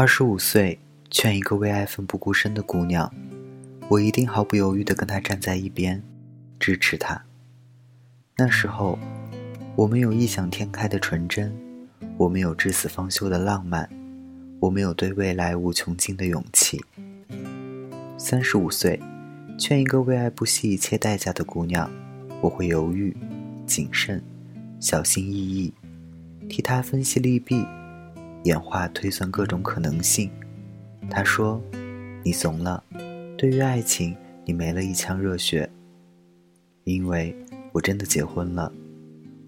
二十五岁，劝一个为爱奋不顾身的姑娘，我一定毫不犹豫地跟她站在一边，支持她。那时候，我们有异想天开的纯真，我们有至死方休的浪漫，我们有对未来无穷尽的勇气。三十五岁，劝一个为爱不惜一切代价的姑娘，我会犹豫、谨慎、小心翼翼，替她分析利弊。演化推算各种可能性，他说：“你怂了，对于爱情，你没了一腔热血。因为我真的结婚了，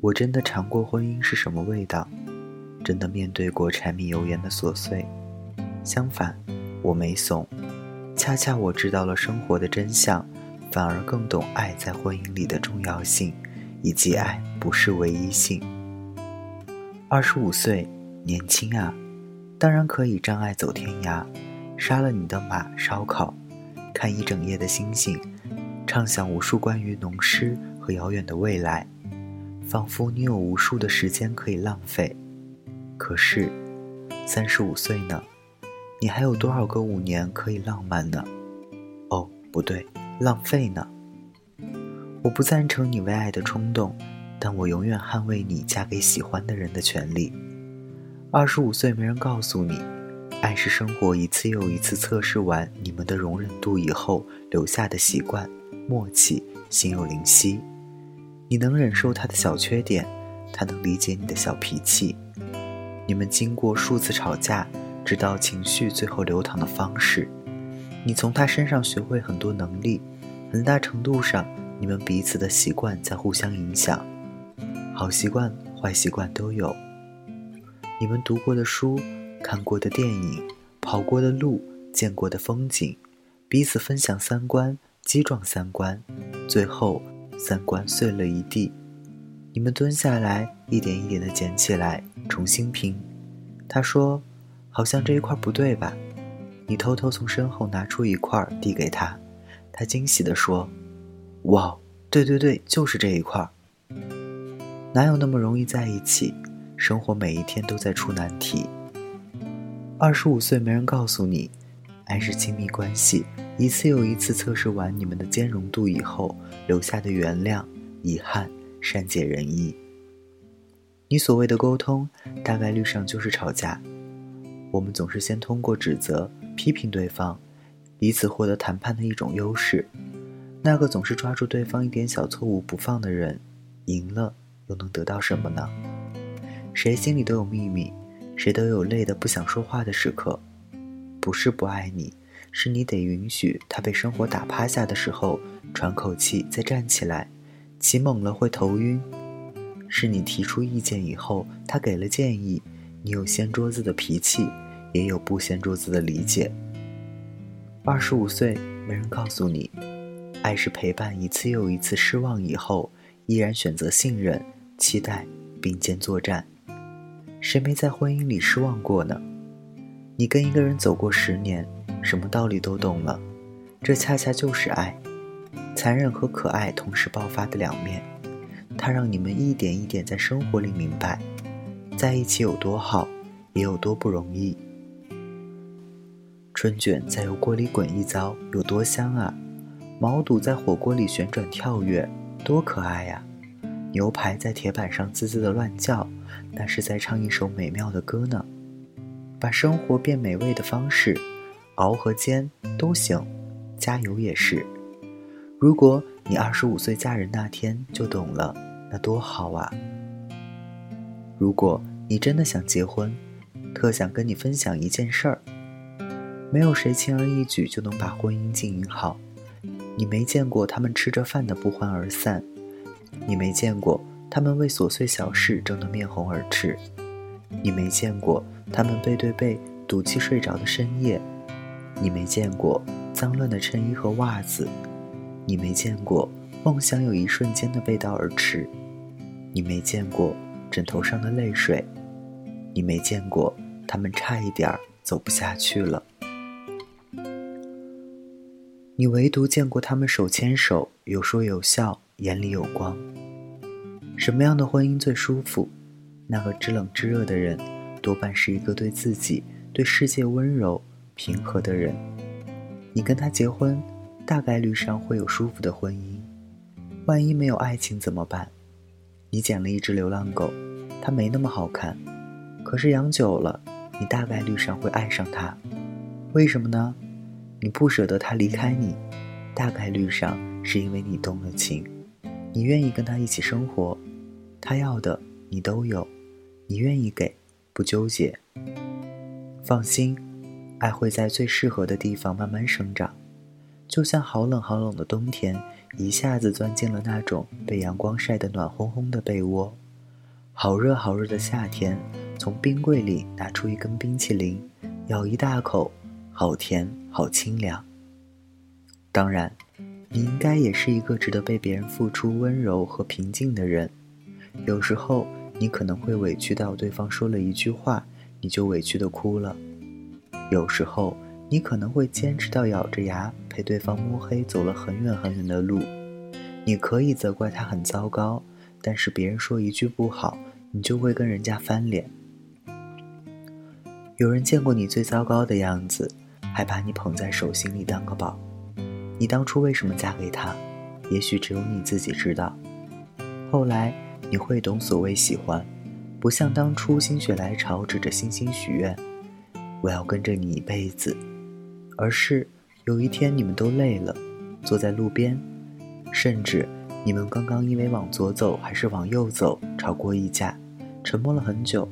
我真的尝过婚姻是什么味道，真的面对过柴米油盐的琐碎。相反，我没怂，恰恰我知道了生活的真相，反而更懂爱在婚姻里的重要性，以及爱不是唯一性。二十五岁。”年轻啊，当然可以障碍走天涯，杀了你的马烧烤，看一整夜的星星，畅想无数关于农诗和遥远的未来，仿佛你有无数的时间可以浪费。可是，三十五岁呢？你还有多少个五年可以浪漫呢？哦，不对，浪费呢。我不赞成你为爱的冲动，但我永远捍卫你嫁给喜欢的人的权利。二十五岁，没人告诉你，爱是生活一次又一次测试完你们的容忍度以后留下的习惯、默契、心有灵犀。你能忍受他的小缺点，他能理解你的小脾气。你们经过数次吵架，知道情绪最后流淌的方式。你从他身上学会很多能力，很大程度上，你们彼此的习惯在互相影响，好习惯、坏习惯都有。你们读过的书、看过的电影、跑过的路、见过的风景，彼此分享三观，击撞三观，最后三观碎了一地。你们蹲下来，一点一点的捡起来，重新拼。他说：“好像这一块不对吧？”你偷偷从身后拿出一块递给他，他惊喜地说：“哇，对对对，就是这一块。哪有那么容易在一起？”生活每一天都在出难题。二十五岁，没人告诉你，爱是亲密关系一次又一次测试完你们的兼容度以后留下的原谅、遗憾、善解人意。你所谓的沟通，大概率上就是吵架。我们总是先通过指责、批评对方，以此获得谈判的一种优势。那个总是抓住对方一点小错误不放的人，赢了又能得到什么呢？谁心里都有秘密，谁都有累得不想说话的时刻。不是不爱你，是你得允许他被生活打趴下的时候喘口气再站起来。骑猛了会头晕。是你提出意见以后，他给了建议。你有掀桌子的脾气，也有不掀桌子的理解。二十五岁，没人告诉你，爱是陪伴一次又一次失望以后，依然选择信任、期待，并肩作战。谁没在婚姻里失望过呢？你跟一个人走过十年，什么道理都懂了，这恰恰就是爱，残忍和可爱同时爆发的两面。它让你们一点一点在生活里明白，在一起有多好，也有多不容易。春卷在油锅里滚一遭有多香啊！毛肚在火锅里旋转跳跃，多可爱呀！牛排在铁板上滋滋的乱叫。那是在唱一首美妙的歌呢。把生活变美味的方式，熬和煎都行，加油也是。如果你二十五岁嫁人那天就懂了，那多好啊！如果你真的想结婚，特想跟你分享一件事儿。没有谁轻而易举就能把婚姻经营好。你没见过他们吃着饭的不欢而散，你没见过。他们为琐碎小事争得面红耳赤，你没见过他们背对背赌气睡着的深夜，你没见过脏乱的衬衣和袜子，你没见过梦想有一瞬间的背道而驰，你没见过枕头上的泪水，你没见过他们差一点走不下去了，你唯独见过他们手牵手，有说有笑，眼里有光。什么样的婚姻最舒服？那个知冷知热的人，多半是一个对自己、对世界温柔平和的人。你跟他结婚，大概率上会有舒服的婚姻。万一没有爱情怎么办？你捡了一只流浪狗，它没那么好看，可是养久了，你大概率上会爱上它。为什么呢？你不舍得它离开你，大概率上是因为你动了情。你愿意跟他一起生活，他要的你都有，你愿意给，不纠结。放心，爱会在最适合的地方慢慢生长，就像好冷好冷的冬天，一下子钻进了那种被阳光晒得暖烘烘的被窝；好热好热的夏天，从冰柜里拿出一根冰淇淋，咬一大口，好甜好清凉。当然。你应该也是一个值得被别人付出温柔和平静的人。有时候，你可能会委屈到对方说了一句话，你就委屈的哭了；有时候，你可能会坚持到咬着牙陪对方摸黑走了很远很远的路。你可以责怪他很糟糕，但是别人说一句不好，你就会跟人家翻脸。有人见过你最糟糕的样子，还把你捧在手心里当个宝。你当初为什么嫁给他？也许只有你自己知道。后来你会懂所谓喜欢，不像当初心血来潮指着星星许愿，我要跟着你一辈子，而是有一天你们都累了，坐在路边，甚至你们刚刚因为往左走还是往右走吵过一架，沉默了很久，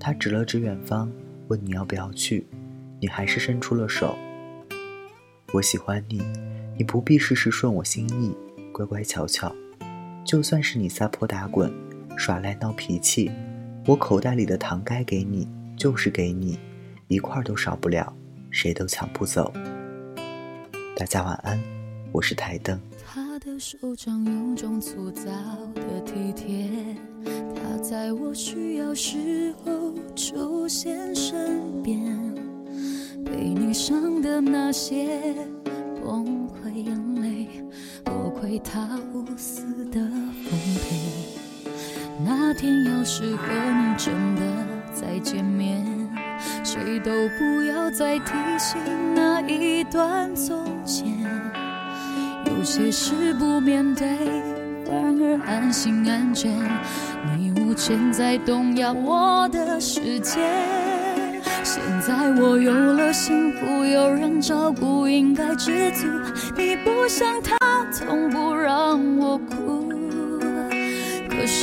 他指了指远方，问你要不要去，你还是伸出了手。我喜欢你。你不必事事顺我心意，乖乖巧巧。就算是你撒泼打滚、耍赖闹脾气，我口袋里的糖该给你就是给你，一块都少不了，谁都抢不走。大家晚安，我是台灯。他的手掌有种粗糙的体贴，他在我需要时候出现身边，被你伤的那些。崩溃眼泪，多亏他天要是和你真的再见面，谁都不要再提醒那一段从前。有些事不面对，反而安心安全。你无权再动摇我的世界。现在我有了幸福，有人照顾，应该知足。你不像他，从不让我哭。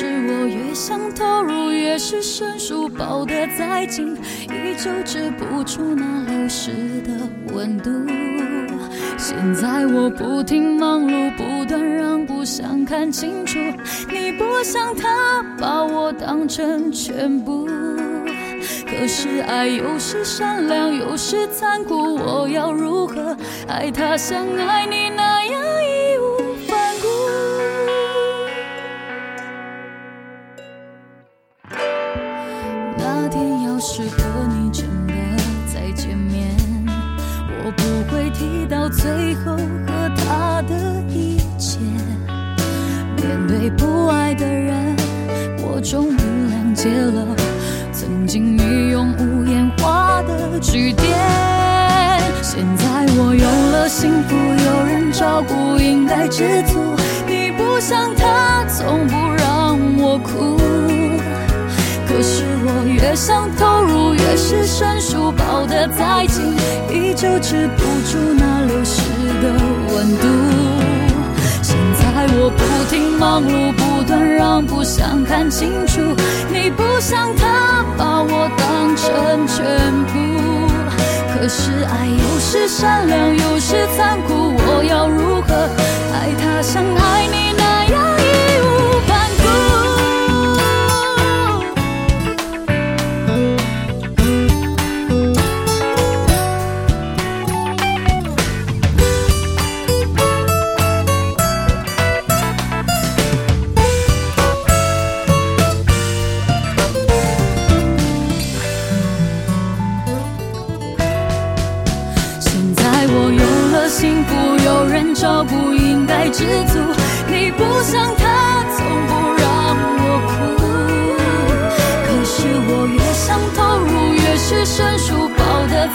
是我越想投入，越是生疏，抱得再紧，依旧止不住那流失的温度。现在我不停忙碌，不断让步，想看清楚。你不像他，把我当成全部。可是爱有时善良，有时残酷，我要如何爱他像爱你那样对不爱的人，我终于谅解了。曾经你用无言画的句点，现在我有了幸福，有人照顾，应该知足。你不像他，从不让我哭。可是我越想投入，越是生疏，抱得再紧，依旧止不住那流失的温度。我不停忙碌，不断让步，想看清楚。你不像他，把我当成全部。可是爱有时善良，有时残酷，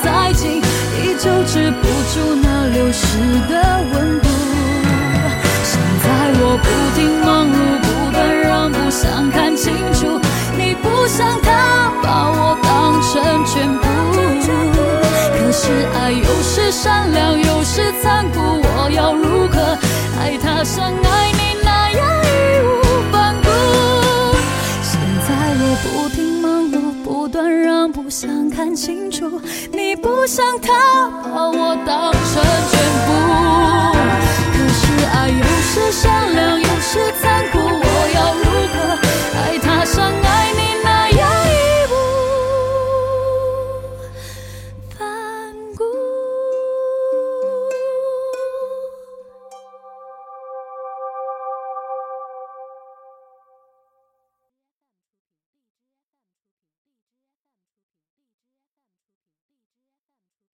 再近，依旧止不住那流失的温度。现在我不停忙碌，不断让步，想看清楚，你不像他把我当成全部。可是爱有时善良，有时残酷，我要如何不想他把我当成全